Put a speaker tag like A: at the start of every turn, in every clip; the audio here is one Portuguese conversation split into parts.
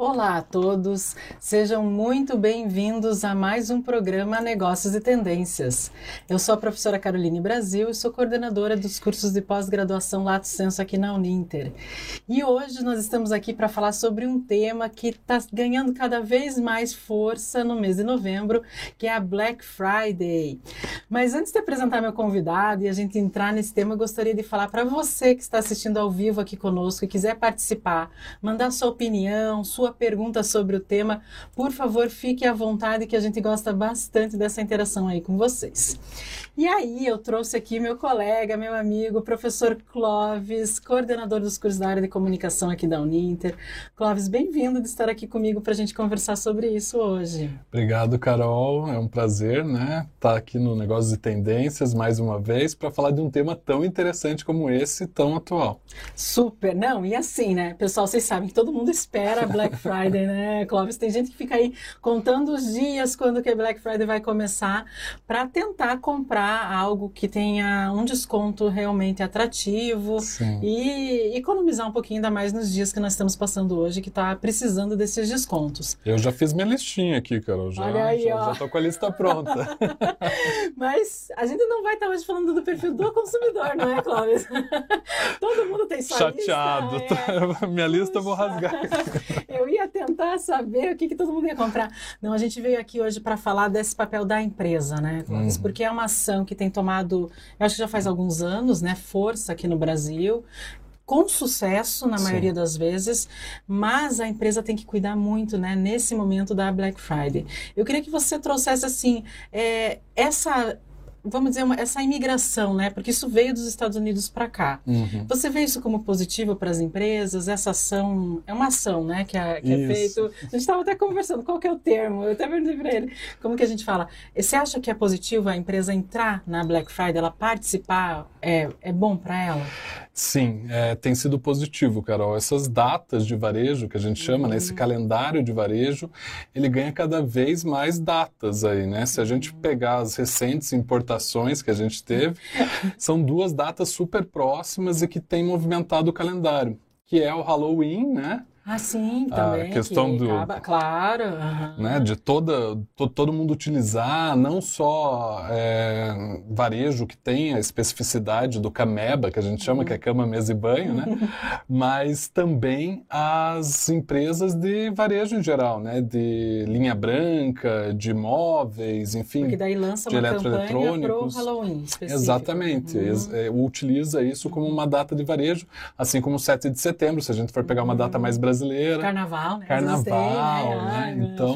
A: Olá a todos, sejam muito bem-vindos a mais um programa Negócios e Tendências. Eu sou a professora Caroline Brasil e sou coordenadora dos cursos de pós-graduação Lato Senso aqui na Uninter. E hoje nós estamos aqui para falar sobre um tema que está ganhando cada vez mais força no mês de novembro, que é a Black Friday. Mas antes de apresentar meu convidado e a gente entrar nesse tema, eu gostaria de falar para você que está assistindo ao vivo aqui conosco e quiser participar, mandar sua opinião, sua sua pergunta sobre o tema, por favor, fique à vontade que a gente gosta bastante dessa interação aí com vocês. E aí eu trouxe aqui meu colega, meu amigo, professor Clóvis, coordenador dos cursos da área de comunicação aqui da Uninter. Clóvis, bem-vindo de estar aqui comigo para a gente conversar sobre isso hoje.
B: Obrigado, Carol. É um prazer, né, estar aqui no Negócios de Tendências mais uma vez para falar de um tema tão interessante como esse, tão atual.
A: Super, não, e assim, né, pessoal, vocês sabem que todo mundo espera Black Friday, né, Clóvis? Tem gente que fica aí contando os dias quando que Black Friday vai começar para tentar comprar algo que tenha um desconto realmente atrativo Sim. e economizar um pouquinho ainda mais nos dias que nós estamos passando hoje, que está precisando desses descontos.
B: Eu já fiz minha listinha aqui, Carol. Já, Olha aí, já, ó. já tô com a lista pronta.
A: Mas a gente não vai estar hoje falando do perfil do consumidor, não é, Clóvis? Todo mundo tem sua
B: Chateado. lista. Chateado. É... Minha lista eu vou rasgar.
A: Eu ia tentar saber o que, que todo mundo ia comprar. Não, a gente veio aqui hoje para falar desse papel da empresa, né, Clóvis? Hum. Porque é uma ação que tem tomado, eu acho que já faz alguns anos, né, força aqui no Brasil com sucesso na Sim. maioria das vezes, mas a empresa tem que cuidar muito, né, nesse momento da Black Friday. Eu queria que você trouxesse assim é, essa vamos dizer, uma, essa imigração, né? Porque isso veio dos Estados Unidos para cá. Uhum. Você vê isso como positivo para as empresas? Essa ação é uma ação, né? Que, é, que é feito. A gente estava até conversando. Qual que é o termo? Eu até perguntei para ele. Como que a gente fala? Você acha que é positivo a empresa entrar na Black Friday, ela participar? É, é bom para ela?
B: Sim, é, tem sido positivo, Carol. Essas datas de varejo que a gente chama, uhum. né, esse uhum. calendário de varejo, ele ganha cada vez mais datas aí, né? Se a gente uhum. pegar as recentes importações que a gente teve, são duas datas super próximas e que têm movimentado o calendário, que é o Halloween, né?
A: Ah, sim, também.
B: A questão
A: que
B: do.
A: Acaba, claro.
B: Né, de toda, to, todo mundo utilizar, não só é, varejo que tem a especificidade do CAMEBA, que a gente chama, uhum. que é cama, mesa e banho, né? mas também as empresas de varejo em geral, né? De linha branca, de móveis, enfim.
A: Porque daí lança
B: de
A: uma eletroeletrônicos. Pro Halloween específico.
B: Exatamente. Uhum. É, utiliza isso como uma data de varejo, assim como o 7 de setembro, se a gente for pegar uma data mais brasileira brasileira.
A: Carnaval, né?
B: Carnaval, né? né? Então,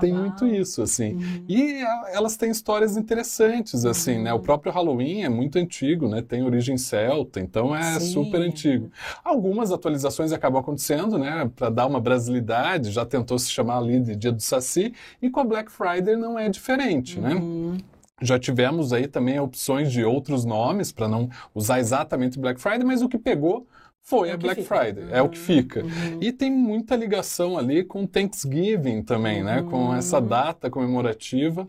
B: tem muito isso, assim. Uhum. E elas têm histórias interessantes, assim, uhum. né? O uhum. próprio Halloween é muito antigo, né? Tem origem celta, então é Sim. super antigo. Algumas atualizações acabam acontecendo, né? Para dar uma brasilidade, já tentou se chamar ali de Dia do Saci, e com a Black Friday não é diferente, né? uhum. né? Já tivemos aí também opções de outros nomes para não usar exatamente Black Friday, mas o que pegou foi é a Black fica. Friday, é o que fica. Uhum. E tem muita ligação ali com Thanksgiving também, uhum. né? Com uhum. essa data comemorativa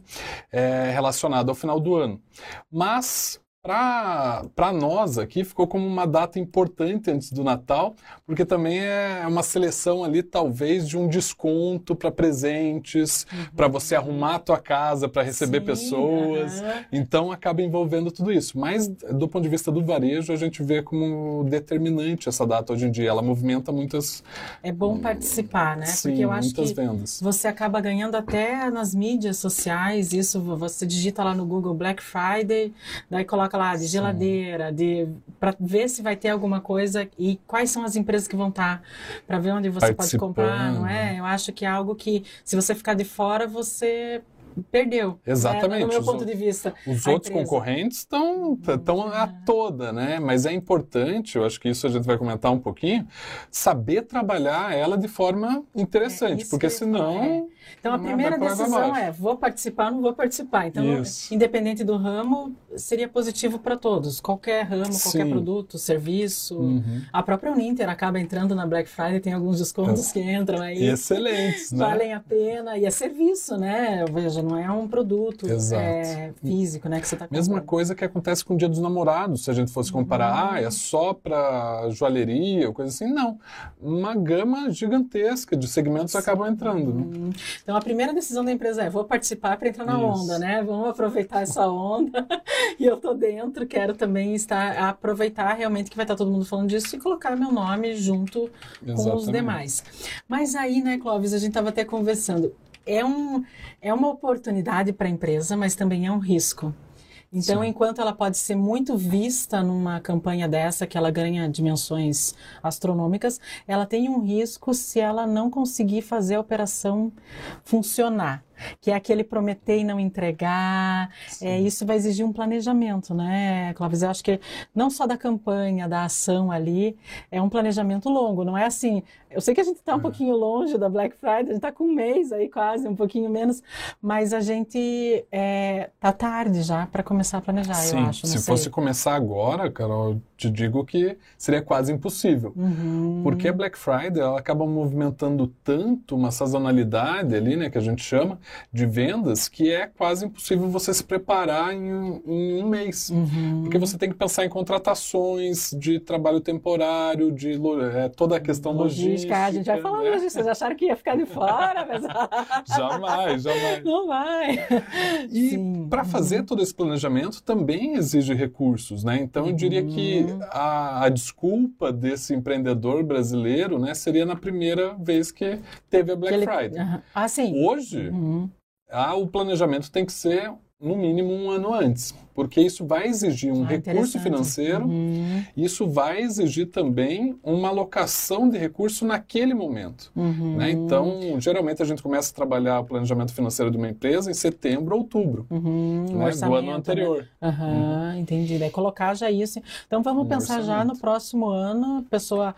B: é, relacionada ao final do ano. Mas para nós aqui ficou como uma data importante antes do Natal, porque também é uma seleção ali talvez de um desconto para presentes, uhum. para você arrumar a tua casa para receber Sim, pessoas. Uhum. Então acaba envolvendo tudo isso. Mas do ponto de vista do varejo, a gente vê como determinante essa data hoje em dia. Ela movimenta muitas
A: É bom participar, né?
B: Sim,
A: porque eu
B: acho que vendas.
A: você acaba ganhando até nas mídias sociais, isso você digita lá no Google Black Friday, daí coloca lá de geladeira, Sim. de para ver se vai ter alguma coisa e quais são as empresas que vão estar tá, para ver onde você pode comprar, não é? Eu acho que é algo que se você ficar de fora você perdeu.
B: Exatamente. Né?
A: No meu ponto de vista.
B: Os outros empresa. concorrentes estão tão a ah. toda, né? Mas é importante, eu acho que isso a gente vai comentar um pouquinho, saber trabalhar ela de forma interessante, é, porque senão
A: Então a primeira decisão é: vou participar, não vou participar. Então, Isso. independente do ramo, seria positivo para todos. Qualquer ramo, Sim. qualquer produto, serviço. Uhum. A própria Uninter acaba entrando na Black Friday, tem alguns descontos que entram aí.
B: Excelentes, né?
A: Valem a pena. E é serviço, né? Veja, não é um produto é, físico, né? Que você tá
B: Mesma coisa que acontece com o Dia dos Namorados, se a gente fosse comparar, uhum. ah, é só para joalheria ou coisa assim. Não. Uma gama gigantesca de segmentos Sim. acabam entrando. Né?
A: Então a primeira decisão da empresa é: vou participar para entrar na Isso. onda, né? Vamos aproveitar essa onda. e eu tô dentro, quero também estar aproveitar realmente que vai estar todo mundo falando disso e colocar meu nome junto Exatamente. com os demais. Mas aí, né, Clóvis, a gente estava até conversando. É, um, é uma oportunidade para a empresa, mas também é um risco. Então, Sim. enquanto ela pode ser muito vista numa campanha dessa, que ela ganha dimensões astronômicas, ela tem um risco se ela não conseguir fazer a operação funcionar que é aquele prometer e não entregar. É, isso vai exigir um planejamento, né, Clóvis? Eu acho que não só da campanha, da ação ali, é um planejamento longo, não é assim. Eu sei que a gente está um é. pouquinho longe da Black Friday, a gente está com um mês aí quase, um pouquinho menos, mas a gente está é, tá tarde já para começar a planejar, Sim, eu acho.
B: Se sei. fosse começar agora, Carol, te digo que seria quase impossível. Uhum. Porque a Black Friday ela acaba movimentando tanto uma sazonalidade ali, né, que a gente chama, de vendas que é quase impossível você se preparar em, em um mês. Uhum. Porque você tem que pensar em contratações de trabalho temporário, de é, toda a questão logística. logística.
A: A gente vai falar né? logística. Vocês acharam que ia ficar de fora? Mas...
B: jamais, jamais.
A: Não vai.
B: E para fazer todo esse planejamento também exige recursos, né? Então eu diria que uhum. a, a desculpa desse empreendedor brasileiro, né, seria na primeira vez que teve a Black ele... Friday. Uhum.
A: Ah, sim.
B: Hoje, uhum ah, o planejamento tem que ser no mínimo um ano antes porque isso vai exigir um ah, recurso financeiro, uhum. isso vai exigir também uma alocação de recurso naquele momento. Uhum. Né? Então, geralmente a gente começa a trabalhar o planejamento financeiro de uma empresa em setembro, outubro, uhum. né? do ano anterior.
A: Né? Entendi. Daí colocar já isso. Então, vamos um pensar orçamento. já no próximo ano, pessoa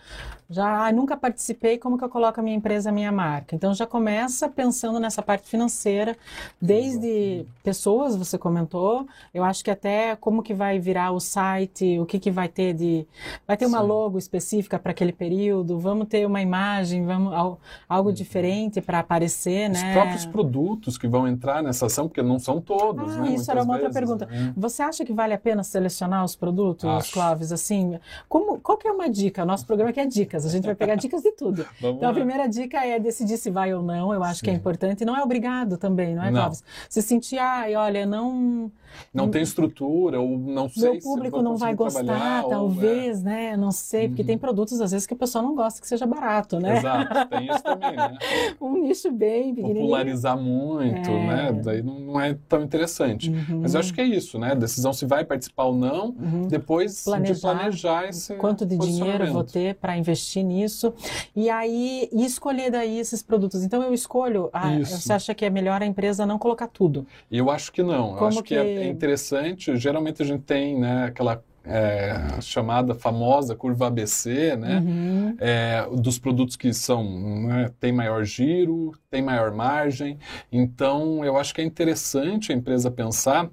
A: já ah, nunca participei, como que eu coloco a minha empresa, a minha marca? Então, já começa pensando nessa parte financeira, desde pessoas, você comentou, eu acho que até como que vai virar o site, o que que vai ter de... Vai ter uma Sim. logo específica para aquele período, vamos ter uma imagem, vamos algo uhum. diferente para aparecer,
B: Os
A: né?
B: Os próprios produtos que vão entrar nessa ação, porque não são todos,
A: ah,
B: né?
A: Isso era uma outra pergunta. Né? Você acha que vale a pena selecionar os produtos, Acho. Clóvis, assim? Como, qual que é uma dica? Nosso programa aqui é dicas, a gente vai pegar dicas de tudo. então, lá. a primeira dica é decidir se vai ou não, eu acho Sim. que é importante, não é obrigado também, não é, não. Clóvis? Se sentir, ai, olha, não
B: não tem estrutura, ou não sei
A: Meu público não vai gostar, talvez, ou, é. né? Não sei, porque uhum. tem produtos, às vezes, que o pessoal não gosta que seja barato, né?
B: Exato, tem isso também, né?
A: um nicho bem pequenininho.
B: Popularizar muito, é. né? Daí não, não, é tão interessante. Uhum. Mas eu acho que é isso, né? Decisão se vai participar ou não, uhum. depois planejar, de planejar esse
A: Quanto de dinheiro vou ter para investir nisso. E aí, e escolher daí esses produtos. Então, eu escolho, a, você acha que é melhor a empresa não colocar tudo?
B: Eu acho que não. Como eu acho que, que é interessante. Geralmente a gente tem né, aquela é, chamada famosa curva ABC, né? Uhum. É, dos produtos que são né, tem maior giro, tem maior margem. Então, eu acho que é interessante a empresa pensar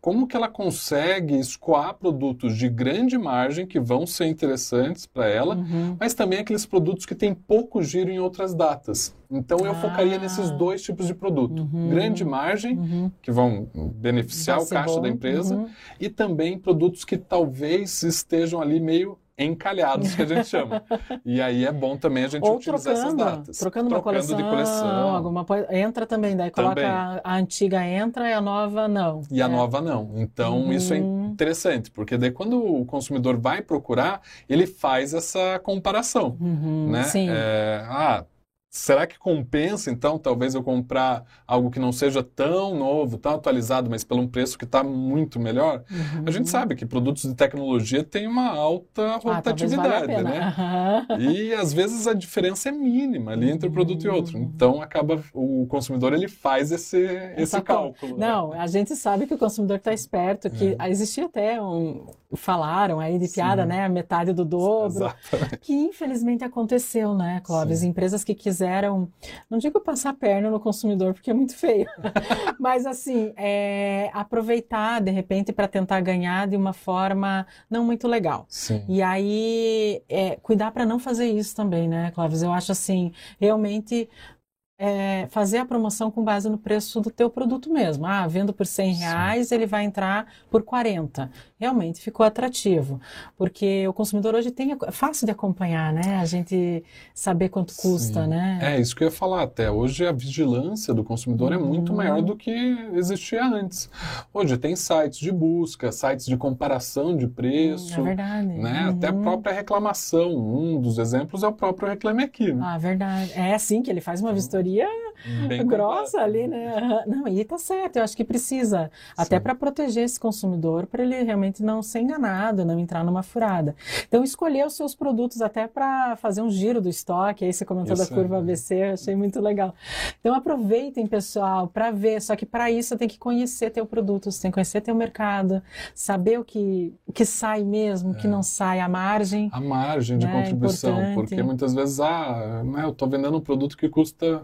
B: como que ela consegue escoar produtos de grande margem que vão ser interessantes para ela, uhum. mas também aqueles produtos que têm pouco giro em outras datas. Então, eu ah. focaria nesses dois tipos de produto: uhum. grande margem, uhum. que vão beneficiar Vai o caixa bom. da empresa, uhum. e também produtos que talvez estejam ali meio encalhados, que a gente chama. e aí é bom também a gente Ou utilizar
A: trocando,
B: essas datas.
A: Trocando, uma coleção, de coleção. Alguma, entra também, daí coloca também. A, a, antiga entra e a nova não.
B: E a é. nova não. Então uhum. isso é interessante, porque daí quando o consumidor vai procurar, ele faz essa comparação. Uhum. Né? Sim. É, ah, Será que compensa, então, talvez eu comprar algo que não seja tão novo, tão atualizado, mas pelo um preço que está muito melhor? Uhum. A gente sabe que produtos de tecnologia têm uma alta ah, rotatividade, ah, né? Uhum. E às vezes a diferença é mínima ali entre um produto e outro. Uhum. Então acaba o consumidor ele faz esse, esse cálculo.
A: Né? Não, a gente sabe que o consumidor está esperto, que é. existia até um falaram aí de piada, Sim. né? A metade do dobro. Exatamente. Que infelizmente aconteceu, né, Clóvis? Sim. Empresas que quiseram quiseram, não digo passar a perna no consumidor, porque é muito feio, mas assim, é, aproveitar de repente para tentar ganhar de uma forma não muito legal.
B: Sim.
A: E aí, é, cuidar para não fazer isso também, né, Clóvis? Eu acho assim, realmente é, fazer a promoção com base no preço do teu produto mesmo. Ah, vendo por 100 reais, Sim. ele vai entrar por 40 realmente ficou atrativo, porque o consumidor hoje tem é fácil de acompanhar, né? A gente saber quanto custa,
B: Sim.
A: né?
B: É isso que eu ia falar até. Hoje a vigilância do consumidor uhum. é muito uhum. maior do que existia antes. Hoje tem sites de busca, sites de comparação de preço,
A: é verdade.
B: né?
A: Uhum.
B: Até a própria reclamação. Um dos exemplos é o próprio Reclame Aqui. Né?
A: Ah, verdade. É assim que ele faz uma uhum. Vistoria Bem grossa ali, né? Não, e tá certo. Eu acho que precisa até para proteger esse consumidor, para ele realmente não ser enganado, não entrar numa furada. Então, escolher os seus produtos até para fazer um giro do estoque, aí você comentou isso da curva é. ABC, eu achei muito legal. Então, aproveitem, pessoal, para ver, só que para isso você tem que conhecer teu produto, você tem que conhecer teu mercado, saber o que, o que sai mesmo, o que é. não sai, a margem.
B: A margem de né, contribuição, importante. porque muitas vezes, ah, né, eu estou vendendo um produto que custa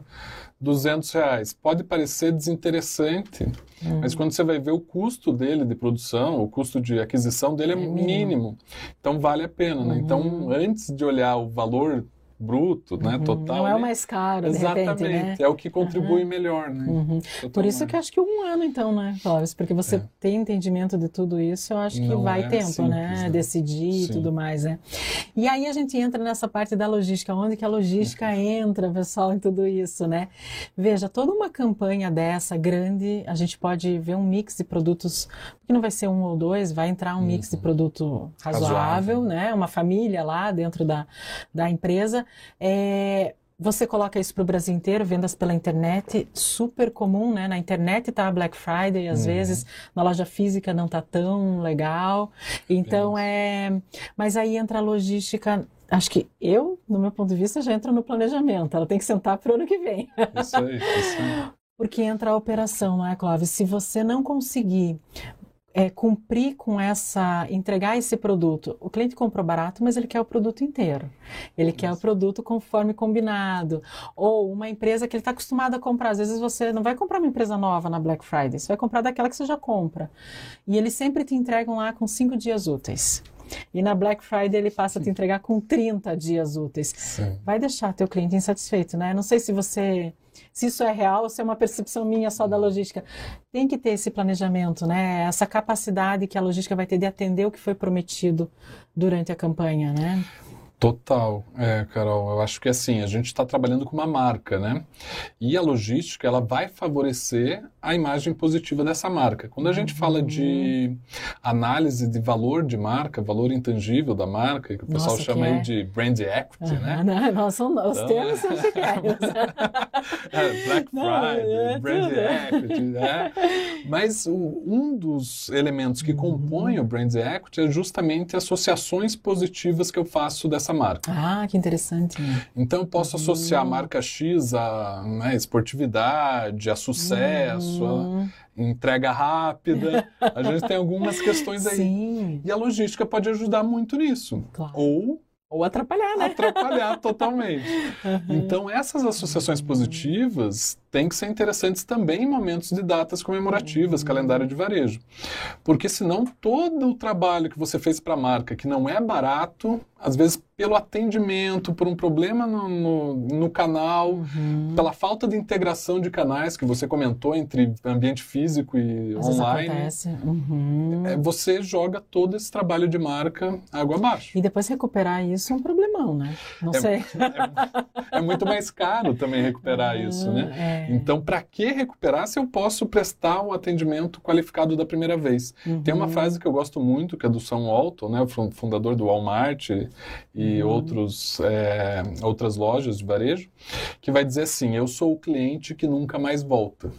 B: 200 reais. Pode parecer desinteressante, uhum. mas quando você vai ver o custo dele de produção, o custo de aquisição dele é, é mínimo. mínimo. Então vale a pena, né? Então, uhum. Então, antes de olhar o valor bruto, né, uhum. total.
A: Não é o mais caro,
B: Exatamente,
A: repente, né?
B: é o que contribui uhum. melhor, né?
A: Uhum. Por isso que acho que um ano então, né, Clóvis? Porque você é. tem entendimento de tudo isso, eu acho que Não vai é tempo, simples, né? né? Decidir Sim. e tudo mais, né? E aí a gente entra nessa parte da logística, onde que a logística entra, pessoal, em tudo isso, né? Veja, toda uma campanha dessa grande, a gente pode ver um mix de produtos, porque não vai ser um ou dois, vai entrar um mix de uhum. produto razoável, razoável, né? Uma família lá dentro da, da empresa é, você coloca isso para o Brasil inteiro, vendas pela internet, super comum, né? Na internet tá a Black Friday, às uhum. vezes na loja física não tá tão legal. Então é, mas aí entra a logística. Acho que eu, no meu ponto de vista, já entra no planejamento. Ela tem que sentar para o ano que vem.
B: Isso aí, isso aí.
A: Porque entra a operação, não é, Clóvis? Se você não conseguir é, cumprir com essa, entregar esse produto. O cliente comprou barato, mas ele quer o produto inteiro. Ele quer o produto conforme combinado. Ou uma empresa que ele está acostumado a comprar. Às vezes você não vai comprar uma empresa nova na Black Friday, você vai comprar daquela que você já compra. E eles sempre te entregam lá com cinco dias úteis. E na Black Friday ele passa a te entregar com 30 dias úteis. Sim. Vai deixar teu cliente insatisfeito, né? Não sei se você se isso é real ou se é uma percepção minha só da logística. Tem que ter esse planejamento, né? Essa capacidade que a logística vai ter de atender o que foi prometido durante a campanha, né?
B: Total, é, Carol. Eu acho que assim, a gente está trabalhando com uma marca, né? E a logística, ela vai favorecer a imagem positiva dessa marca. Quando a gente fala de uhum. análise de valor de marca, valor intangível da marca, que o pessoal Nossa, chama é? aí de brand equity, uhum. né?
A: Não, não, são, os então, termos são chiqueiros.
B: é, Black Friday, é, brand equity, né? Mas o, um dos elementos que compõem uhum. o brand equity é justamente associações positivas que eu faço dessa marca.
A: Ah, que interessante.
B: Então eu posso associar a uhum. marca X a né, esportividade, a sucesso, a entrega rápida. A gente tem algumas questões aí.
A: Sim.
B: E a logística pode ajudar muito nisso.
A: Claro.
B: Ou
A: ou atrapalhar, né?
B: Atrapalhar totalmente. Uhum. Então, essas associações positivas têm que ser interessantes também em momentos de datas comemorativas, uhum. calendário de varejo. Porque senão todo o trabalho que você fez para a marca, que não é barato, às vezes pelo atendimento, por um problema no, no, no canal, uhum. pela falta de integração de canais que você comentou entre ambiente físico e Às online,
A: uhum.
B: é, você joga todo esse trabalho de marca água abaixo.
A: E depois recuperar isso é um problemão, né? Não é, sei.
B: É, é, muito mais caro também recuperar uhum, isso, né? É. Então, para que recuperar se eu posso prestar o um atendimento qualificado da primeira vez? Tem uma uhum. frase que eu gosto muito, que é do Sam Walton, né, o fundador do Walmart, e uhum. outros, é, outras lojas de varejo, que vai dizer assim: eu sou o cliente que nunca mais volta.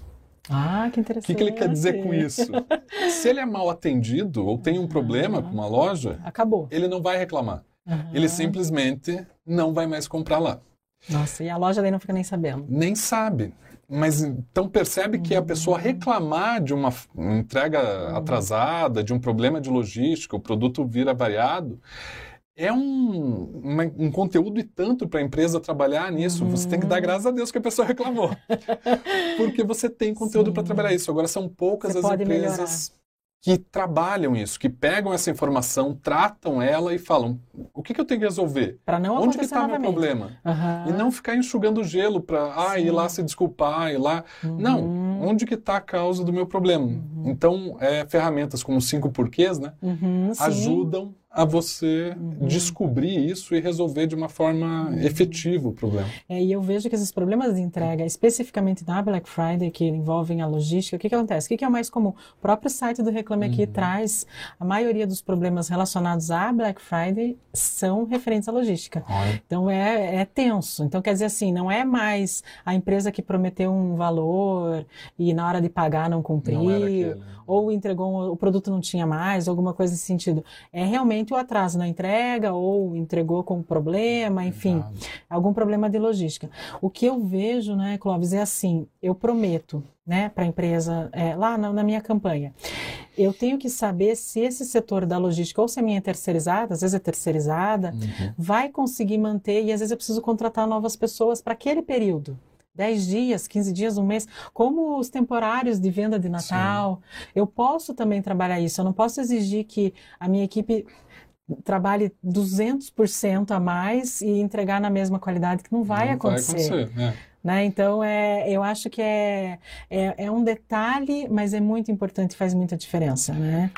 A: Ah, que interessante.
B: O que, que, ele quer dizer com isso? Se ele é mal atendido ou tem um problema com uma loja,
A: acabou.
B: Ele não vai reclamar. Uhum. Ele simplesmente não vai mais comprar lá.
A: Nossa, e a loja daí não fica nem sabendo.
B: Nem sabe. Mas então percebe que a pessoa uhum. reclamar de uma entrega uhum. atrasada, de um problema de logística, o produto vira variado, é um, uma, um conteúdo e tanto para a empresa trabalhar nisso. Uhum. Você tem que dar uhum. graças a Deus que a pessoa reclamou. Porque você tem conteúdo para trabalhar isso. Agora, são poucas você as empresas. Que trabalham isso, que pegam essa informação, tratam ela e falam: o que, que eu tenho que resolver?
A: Para não
B: Onde que está meu problema?
A: Uhum.
B: E não ficar enxugando gelo para ah, ir lá se desculpar, ir lá. Uhum. Não, onde que está a causa do meu problema? Uhum. Então, é, ferramentas como cinco porquês, né?
A: Uhum,
B: ajudam a você uhum. descobrir isso e resolver de uma forma uhum. efetiva o problema.
A: É, e eu vejo que esses problemas de entrega, especificamente na Black Friday, que envolvem a logística, o que, que acontece? O que, que é o mais comum? O próprio site do Reclame Aqui uhum. traz a maioria dos problemas relacionados à Black Friday são referentes à logística. Então é, é tenso. Então quer dizer assim, não é mais a empresa que prometeu um valor e na hora de pagar não cumpriu, não ou entregou, o produto não tinha mais, alguma coisa nesse sentido. É realmente o atraso na entrega ou entregou com problema, enfim, Exato. algum problema de logística. O que eu vejo, né, Clóvis, é assim, eu prometo, né, para a empresa, é, lá na, na, minha campanha, eu tenho que saber se esse setor da logística, ou se a minha é terceirizada, às vezes é terceirizada, uhum. vai conseguir manter e às vezes eu preciso contratar novas pessoas para aquele período. 10 dias, 15 dias, um mês, como os temporários de venda de Natal. Sim. Eu posso também trabalhar isso, eu não posso exigir que a minha equipe trabalhe 200% a mais e entregar na mesma qualidade, que não vai não acontecer. Vai acontecer é. Né? Então, é, eu acho que é, é, é, um detalhe, mas é muito importante e faz muita diferença. Né?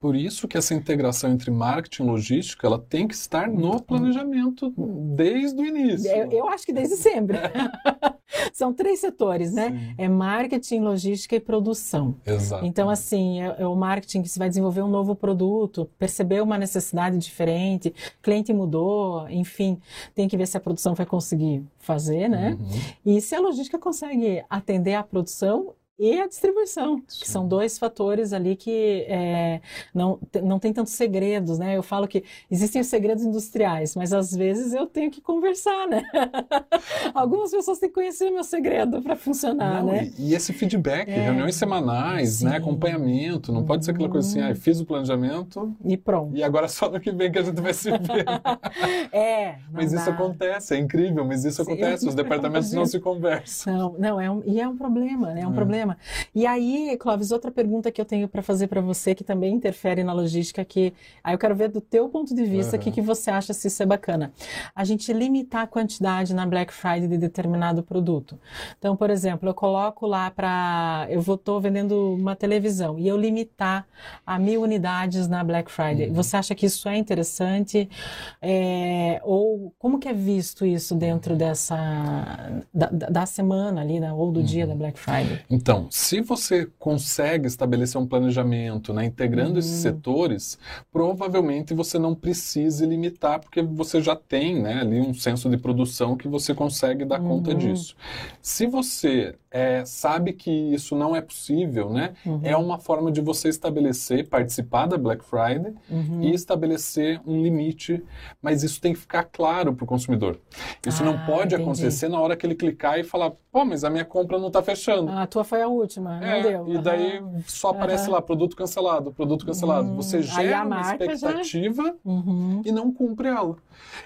B: Por isso que essa integração entre marketing e logística ela tem que estar no planejamento desde o início.
A: Eu, eu acho que desde sempre. São três setores, né? Sim. É marketing, logística e produção.
B: Exato.
A: Então, assim, é, é, o marketing que se vai desenvolver um novo produto, percebeu uma necessidade diferente, cliente mudou, enfim, tem que ver se a produção vai conseguir fazer, né? Uhum. E se a logística consegue atender a produção e a distribuição, Sim. que são dois fatores ali que é, não, não tem tantos segredos, né? Eu falo que existem os segredos industriais, mas às vezes eu tenho que conversar, né? Algumas pessoas têm que conhecer o meu segredo para funcionar, não, né?
B: E, e, esse feedback, é. reuniões semanais, né? acompanhamento, não pode ser aquela coisa assim, ah, fiz o planejamento
A: e pronto.
B: E agora só no que vem que a gente vai se ver.
A: é.
B: Mas dá. isso acontece, é incrível, mas isso Sim. acontece, os departamentos não se conversam.
A: Não, não é um, e é um problema, né? É um é. problema problema. E aí, Clóvis, outra pergunta que eu tenho para fazer para você, que também interfere na logística, que aí eu quero ver do teu ponto de vista, o uhum. que, que você acha se isso é bacana. A gente limitar a quantidade na Black Friday de determinado produto. Então, por exemplo, eu coloco lá para... Eu estou vendendo uma televisão e eu limitar a mil unidades na Black Friday. Uhum. Você acha que isso é interessante? É, ou como que é visto isso dentro dessa... da, da semana ali, né, ou do uhum. dia da Black Friday?
B: Então, então, se você consegue estabelecer um planejamento, né, integrando uhum. esses setores, provavelmente você não precise limitar, porque você já tem né, ali um senso de produção que você consegue dar uhum. conta disso. Se você é, sabe que isso não é possível, né? Uhum. É uma forma de você estabelecer, participar da Black Friday uhum. e estabelecer um limite, mas isso tem que ficar claro para o consumidor. Isso ah, não pode entendi. acontecer na hora que ele clicar e falar, pô, mas a minha compra não está fechando.
A: Ah, a tua foi a última, é, não deu.
B: E daí uhum. só aparece lá, produto cancelado, produto cancelado. Você hum, gera uma expectativa já... Uhum. e não cumpre ela.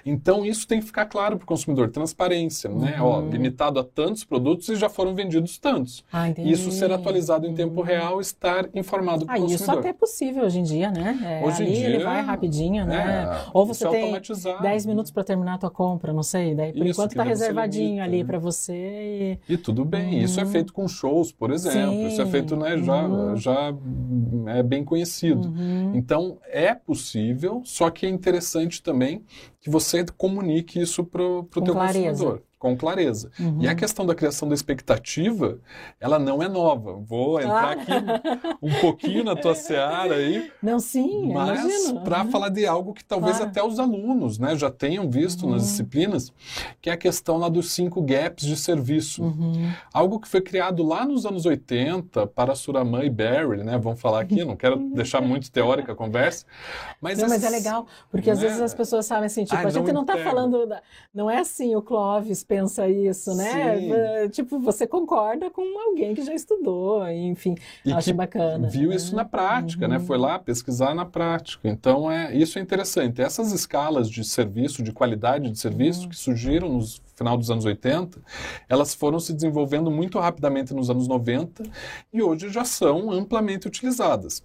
B: Então isso tem que ficar claro para o consumidor, transparência, né? Ó, uhum. limitado a tantos produtos e já foram vendidos vendidos tantos.
A: Ah,
B: isso ser atualizado em tempo real, estar informado para o ah, consumidor.
A: Isso até é possível hoje em dia, né? É, hoje em dia, ele vai rapidinho, né? É, Ou você é tem 10 minutos para terminar a tua compra, não sei. Daí, por isso, enquanto está reservadinho ali para você.
B: E... e tudo bem. Isso é feito com shows, por exemplo. Sim. Isso é feito, né? Já, uhum. já é bem conhecido. Uhum. Então, é possível, só que é interessante também que você comunique isso para o teu clareza. consumidor com clareza. Uhum. E a questão da criação da expectativa, ela não é nova. Vou entrar ah. aqui um pouquinho na tua seara aí.
A: Não, sim,
B: Mas para uhum. falar de algo que talvez claro. até os alunos né, já tenham visto uhum. nas disciplinas, que é a questão lá dos cinco gaps de serviço.
A: Uhum.
B: Algo que foi criado lá nos anos 80 para Suraman e Barry, né? Vamos falar aqui, não quero deixar muito teórica a conversa. Mas,
A: não, mas é legal, porque às né? vezes as pessoas sabem assim, tipo, a gente não está falando, da, não é assim o Clóvis pensa isso, né? Sim. Tipo, você concorda com alguém que já estudou, enfim, e acho bacana.
B: Viu né? isso na prática, né? uhum. né? Foi lá pesquisar na prática. Então, é, isso é interessante. Essas escalas de serviço, de qualidade de serviço, uhum. que surgiram no final dos anos 80, elas foram se desenvolvendo muito rapidamente nos anos 90 e hoje já são amplamente utilizadas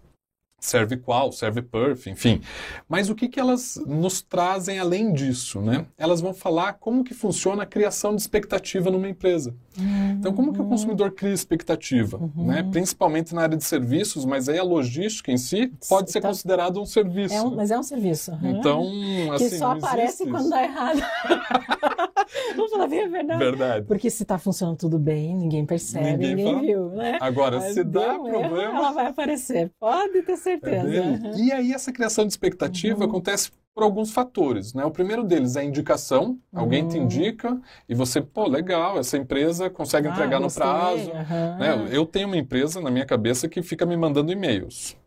B: serve qual, serve perf, enfim. Mas o que, que elas nos trazem além disso, né? Elas vão falar como que funciona a criação de expectativa numa empresa. Uhum. Então, como que o consumidor cria expectativa, uhum. né? Principalmente na área de serviços, mas aí a logística em si pode ser tá... considerado um serviço.
A: É um, mas é um serviço.
B: Uhum. Então, assim,
A: que só aparece quando dá errado. Vamos falar bem a verdade.
B: Verdade.
A: Porque se está funcionando tudo bem, ninguém percebe, ninguém, ninguém viu, né?
B: Agora, mas se dá problema,
A: erro, ela vai aparecer. Pode ter certeza.
B: É e aí essa criação de expectativa uhum. acontece por alguns fatores, né? O primeiro deles é a indicação. Alguém uhum. te indica e você, pô, legal, essa empresa consegue ah, entregar no prazo. Uhum. Né? Eu tenho uma empresa na minha cabeça que fica me mandando e-mails.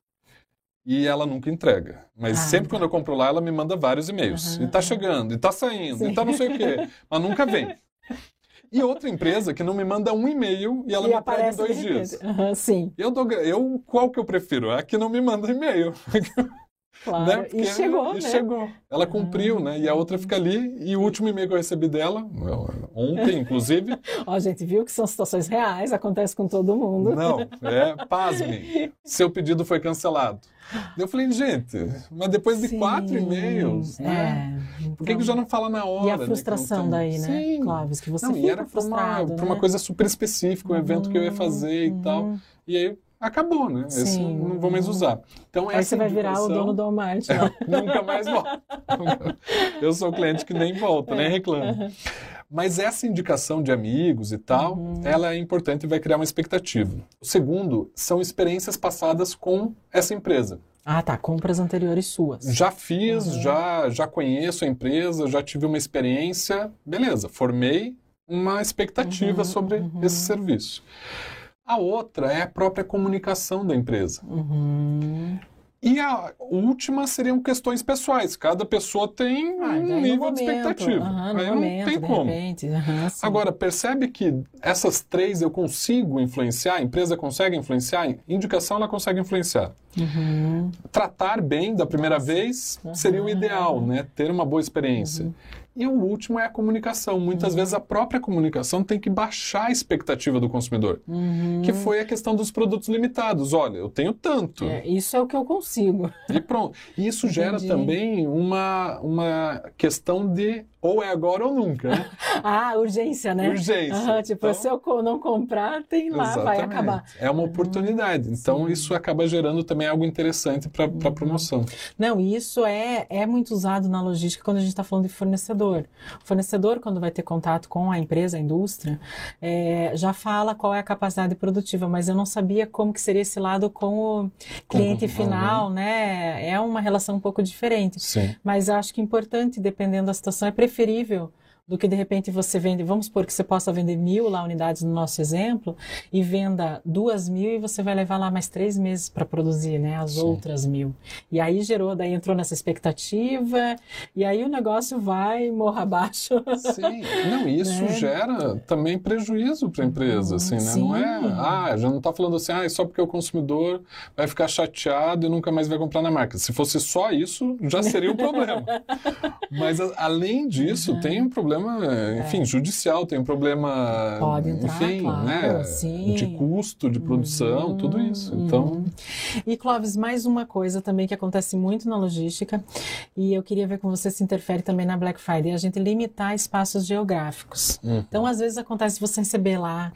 B: E ela nunca entrega. Mas ah, sempre tá. quando eu compro lá, ela me manda vários e-mails. E tá chegando, e tá saindo, Sim. e tá não sei o quê. Mas nunca vem. E outra empresa que não me manda um e-mail e ela e me entrega em dois dias.
A: Uhum, sim.
B: Eu, dou, eu, qual que eu prefiro? A que não me manda e-mail.
A: Claro, né? e chegou, né?
B: chegou. Ela cumpriu, né? E a outra fica ali. E o último e-mail que eu recebi dela, ontem, inclusive.
A: Ó, a gente viu que são situações reais, acontece com todo mundo.
B: Não, é, pasmem. Seu pedido foi cancelado. Eu falei, gente, mas depois de Sim, quatro e-mails, né? É, então... Por que, que já não fala na hora?
A: E a né, frustração né, daí, né, Sim. Clóvis? Que você não, fica e era
B: para uma,
A: né?
B: uma coisa super específica, um uhum, evento que eu ia fazer uhum. e tal. E aí acabou, né? Sim. Esse não vou mais usar. Então,
A: Aí você vai virar o dono do Walmart.
B: Né? nunca mais volto. Eu sou cliente que nem volta, é. nem reclama. Mas essa indicação de amigos e tal, uhum. ela é importante e vai criar uma expectativa. O segundo são experiências passadas com essa empresa.
A: Ah, tá. Compras anteriores suas.
B: Já fiz, uhum. já, já conheço a empresa, já tive uma experiência. Beleza, formei uma expectativa uhum, sobre uhum. esse serviço. A outra é a própria comunicação da empresa.
A: Uhum.
B: E a última seriam questões pessoais. Cada pessoa tem ah, um nível momento, de expectativa.
A: Uhum, aí momento, não tem como. Uhum,
B: Agora, percebe que essas três eu consigo influenciar, a empresa consegue influenciar, indicação ela consegue influenciar.
A: Uhum.
B: Tratar bem da primeira Nossa. vez seria o ideal, né? Ter uma boa experiência. Uhum. E o último é a comunicação. Muitas uhum. vezes a própria comunicação tem que baixar a expectativa do consumidor,
A: uhum.
B: que foi a questão dos produtos limitados. Olha, eu tenho tanto.
A: É, isso é o que eu consigo.
B: E pronto. E isso gera também uma, uma questão de ou é agora ou nunca. Né?
A: ah, urgência, né?
B: Urgência. Uhum,
A: tipo, então, se eu não comprar, tem lá, exatamente. vai acabar.
B: É uma oportunidade. Então, Sim. isso acaba gerando também algo interessante para a uhum. promoção.
A: Não, isso é, é muito usado na logística quando a gente está falando de fornecedor. O fornecedor, quando vai ter contato com a empresa, a indústria, é, já fala qual é a capacidade produtiva, mas eu não sabia como que seria esse lado com o cliente uhum. final, né? É uma relação um pouco diferente.
B: Sim.
A: Mas acho que é importante, dependendo da situação, é preferível do que de repente você vende, vamos supor que você possa vender mil lá unidades no nosso exemplo e venda duas mil e você vai levar lá mais três meses para produzir, né, as Sim. outras mil. E aí gerou, daí entrou nessa expectativa e aí o negócio vai morra abaixo.
B: Sim, não, isso né? gera também prejuízo para a empresa, assim, né? Sim. Não é, ah, já não está falando assim, ah, é só porque o consumidor vai ficar chateado e nunca mais vai comprar na marca. Se fosse só isso, já seria um problema. Mas além disso, uhum. tem um problema problema, enfim, é. judicial, tem um problema,
A: Pode entrar,
B: enfim,
A: claro,
B: né,
A: sim.
B: de custo, de produção, uhum, tudo isso. Então, uhum.
A: e Clóvis, mais uma coisa também que acontece muito na logística e eu queria ver com você se interfere também na Black Friday, a gente limitar espaços geográficos. Uhum. Então, às vezes acontece você receber lá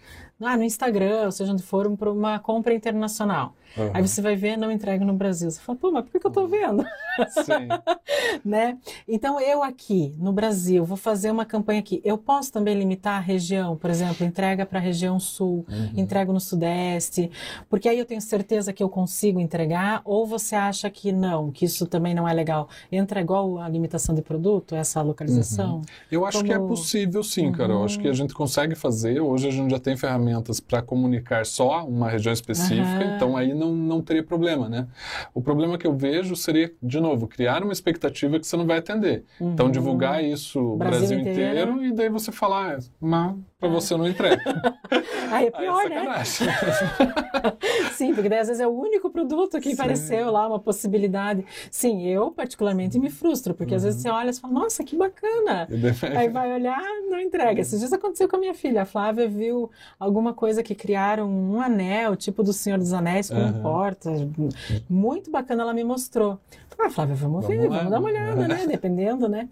A: ah, no Instagram, ou seja, onde for, para uma compra internacional. Uhum. Aí você vai ver, não entrega no Brasil. Você fala, pô, mas por que, que eu estou vendo?
B: Sim.
A: né? Então, eu aqui, no Brasil, vou fazer uma campanha aqui. Eu posso também limitar a região, por exemplo, entrega para a região sul, uhum. entrego no sudeste, porque aí eu tenho certeza que eu consigo entregar, ou você acha que não, que isso também não é legal? Entra igual a limitação de produto, essa localização? Uhum.
B: Eu acho Como... que é possível sim, cara. Eu acho que a uhum. gente consegue fazer. Hoje a gente já tem ferramentas ferramentas para comunicar só uma região específica, uhum. então aí não, não teria problema, né? O problema que eu vejo seria, de novo, criar uma expectativa que você não vai atender. Então, uhum. Então, divulgar isso o Brasil, Brasil inteiro. inteiro. e daí você falar, mas é. você não entrega.
A: aí é pior, aí é né? Sim, porque daí às vezes é o único produto que Sim. apareceu lá, uma possibilidade. Sim, eu particularmente me frustro, porque uhum. às vezes você olha e fala, nossa, que bacana. Aí vai olhar, não entrega. Esses dias aconteceu com a minha filha. A Flávia viu alguma coisa que criaram um anel, tipo do Senhor dos Anéis, com uhum. porta. Muito bacana, ela me mostrou. Ah, Flávia, vamos, vamos ver, lá. vamos dar uma olhada, né? Dependendo, né?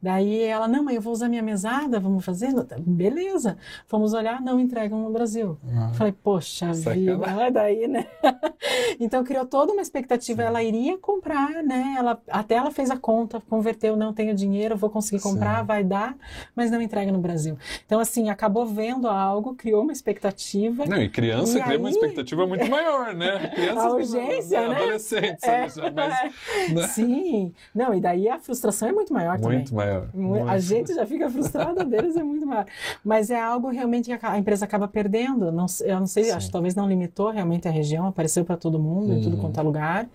A: Daí ela, não, mãe, eu vou usar minha mesada, vamos fazer? Beleza. Fomos olhar, não entregam no Brasil. Ah, Falei, poxa vida, é daí, né? então criou toda uma expectativa, Sim. ela iria comprar, né? Ela, até ela fez a conta, converteu, não tenho dinheiro, vou conseguir comprar, Sim. vai dar, mas não entrega no Brasil. Então, assim, acabou vendo algo, criou uma expectativa.
B: Não, e criança e cria aí... uma expectativa muito maior, né?
A: Criança, a urgência, né?
B: Adolescentes, é. mas
A: né? Sim, não, e daí a frustração é muito maior também.
B: Muito maior.
A: Muito. A gente já fica frustrada deles, é muito maior. Mas é algo realmente que a empresa acaba perdendo. Não, eu não sei, Sim. acho que talvez não limitou realmente a região, apareceu para todo mundo, uhum. em tudo uhum. quanto é lugar,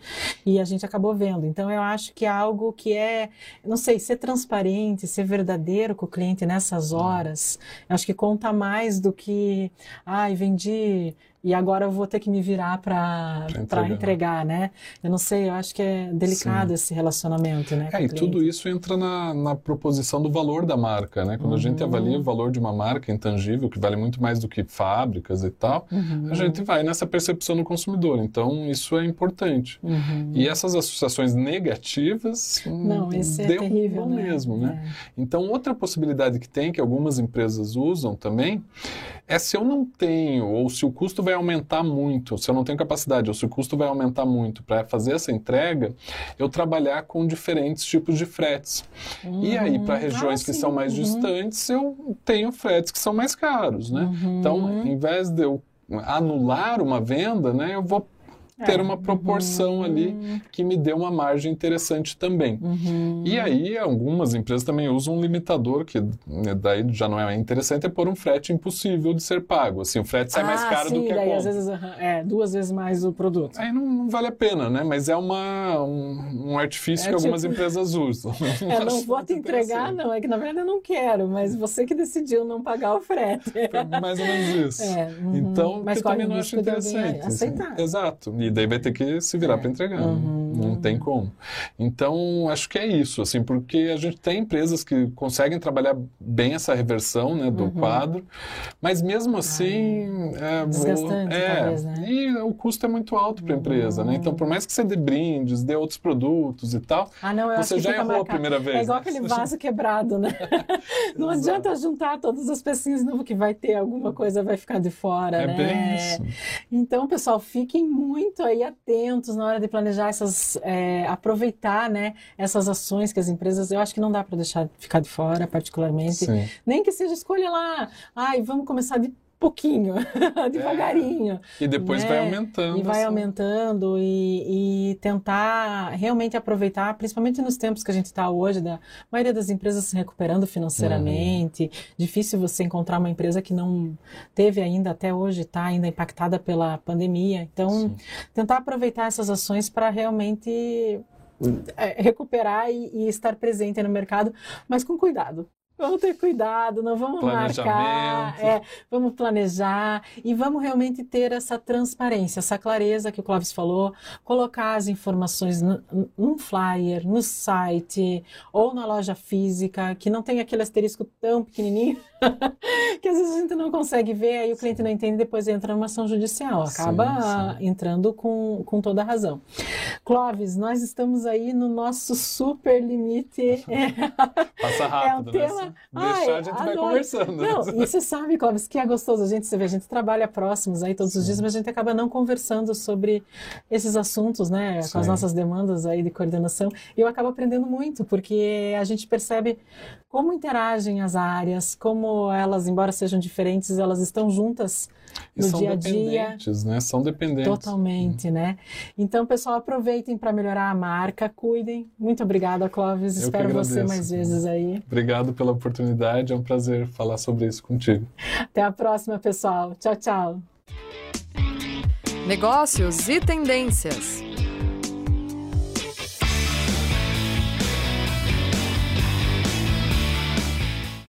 A: e a gente acabou vendo. Então eu acho que é algo que é, não sei, ser transparente, ser verdadeiro com o cliente nessas uhum. horas, eu acho que conta mais do que, ai, vendi e agora eu vou ter que me virar para entregar. entregar, né? Eu não sei, eu acho que é delicado Sim. esse relacionamento, né?
B: É, e tudo isso entra na, na proposição do valor da marca, né? Quando uhum. a gente uhum. avalia o valor de uma marca intangível, que vale muito mais do que fábricas e tal, uhum. a gente vai nessa percepção do consumidor. Então, isso é importante. Uhum. E essas associações negativas
A: não, esse é terrível,
B: né? mesmo, né? É. Então, outra possibilidade que tem, que algumas empresas usam também, é se eu não tenho, ou se o custo vai aumentar muito, se eu não tenho capacidade, ou se o custo vai aumentar muito para fazer essa entrega, eu trabalhar com diferentes tipos de fretes. Uhum. E aí, para regiões ah, que são mais uhum. distantes, eu tenho fretes que são mais caros, né? Uhum. Então, em vez de eu anular uma venda, né, eu vou ter uma proporção uhum. ali que me dê uma margem interessante também. Uhum. E aí, algumas empresas também usam um limitador, que né, daí já não é interessante, é pôr um frete impossível de ser pago. Assim, o frete sai ah, mais caro
A: sim,
B: do que
A: daí,
B: a
A: às vezes, é, duas vezes mais o produto.
B: Aí não, não vale a pena, né? Mas é uma, um, um artifício é, que tipo... algumas empresas usam.
A: É, não vou te entregar, não. É que, na verdade, eu não quero, mas você que decidiu não pagar o frete.
B: Foi mais ou menos isso. É, uhum. Então, mas eu também não acho interessante.
A: Assim. Aceitar.
B: Exato. E daí vai ter que se virar é. para entregar. Né? Uhum. Não tem como. Então, acho que é isso, assim, porque a gente tem empresas que conseguem trabalhar bem essa reversão né, do uhum. quadro, mas mesmo assim.
A: É, Desgastante, é, talvez, né?
B: E o custo é muito alto para a empresa, né? Então, por mais que você dê brindes, dê outros produtos e tal,
A: ah, não,
B: você já errou marcado. a primeira vez.
A: É igual aquele vaso quebrado, né? não adianta juntar todas as pecinhas novo que vai ter alguma coisa vai ficar de fora,
B: é
A: né?
B: Bem isso.
A: Então, pessoal, fiquem muito aí atentos na hora de planejar essas, é, aproveitar, né, essas ações que as empresas, eu acho que não dá para deixar ficar de fora, particularmente, Sim. nem que seja escolha lá, ai, vamos começar de pouquinho, devagarinho.
B: É. E depois né? vai aumentando.
A: E vai assim. aumentando e, e, tentar realmente aproveitar, principalmente nos tempos que a gente está hoje, da maioria das empresas se recuperando financeiramente. Uhum. Difícil você encontrar uma empresa que não teve ainda, até hoje, está ainda impactada pela pandemia. Então, Sim. tentar aproveitar essas ações para realmente é, recuperar e, e, estar presente no mercado, mas com cuidado. Vamos ter cuidado, não vamos marcar, é, vamos planejar e vamos realmente ter essa transparência, essa clareza que o Clóvis falou, colocar as informações no, num flyer, no site ou na loja física, que não tem aquele asterisco tão pequenininho que às vezes a gente não consegue ver, aí o cliente não entende, depois entra numa ação judicial, acaba sim, sim. entrando com, com toda a razão. Clóvis, nós estamos aí no nosso super limite.
B: Passa rápido, é um tema
A: deixar, Ai,
B: a gente vai conversando.
A: Não, e você sabe, Clóvis, que é gostoso a gente, você vê, a gente trabalha próximos aí todos Sim. os dias, mas a gente acaba não conversando sobre esses assuntos, né, Sim. com as nossas demandas aí de coordenação, e eu acabo aprendendo muito, porque a gente percebe como interagem as áreas, como elas, embora sejam diferentes, elas estão juntas no
B: e
A: dia a dia.
B: né? São dependentes.
A: Totalmente, né? Então, pessoal, aproveitem para melhorar a marca, cuidem. Muito obrigada, Clóvis. Eu Espero você mais vezes aí.
B: Obrigado pela oportunidade, é um prazer falar sobre isso contigo.
A: Até a próxima, pessoal. Tchau, tchau.
C: Negócios e tendências.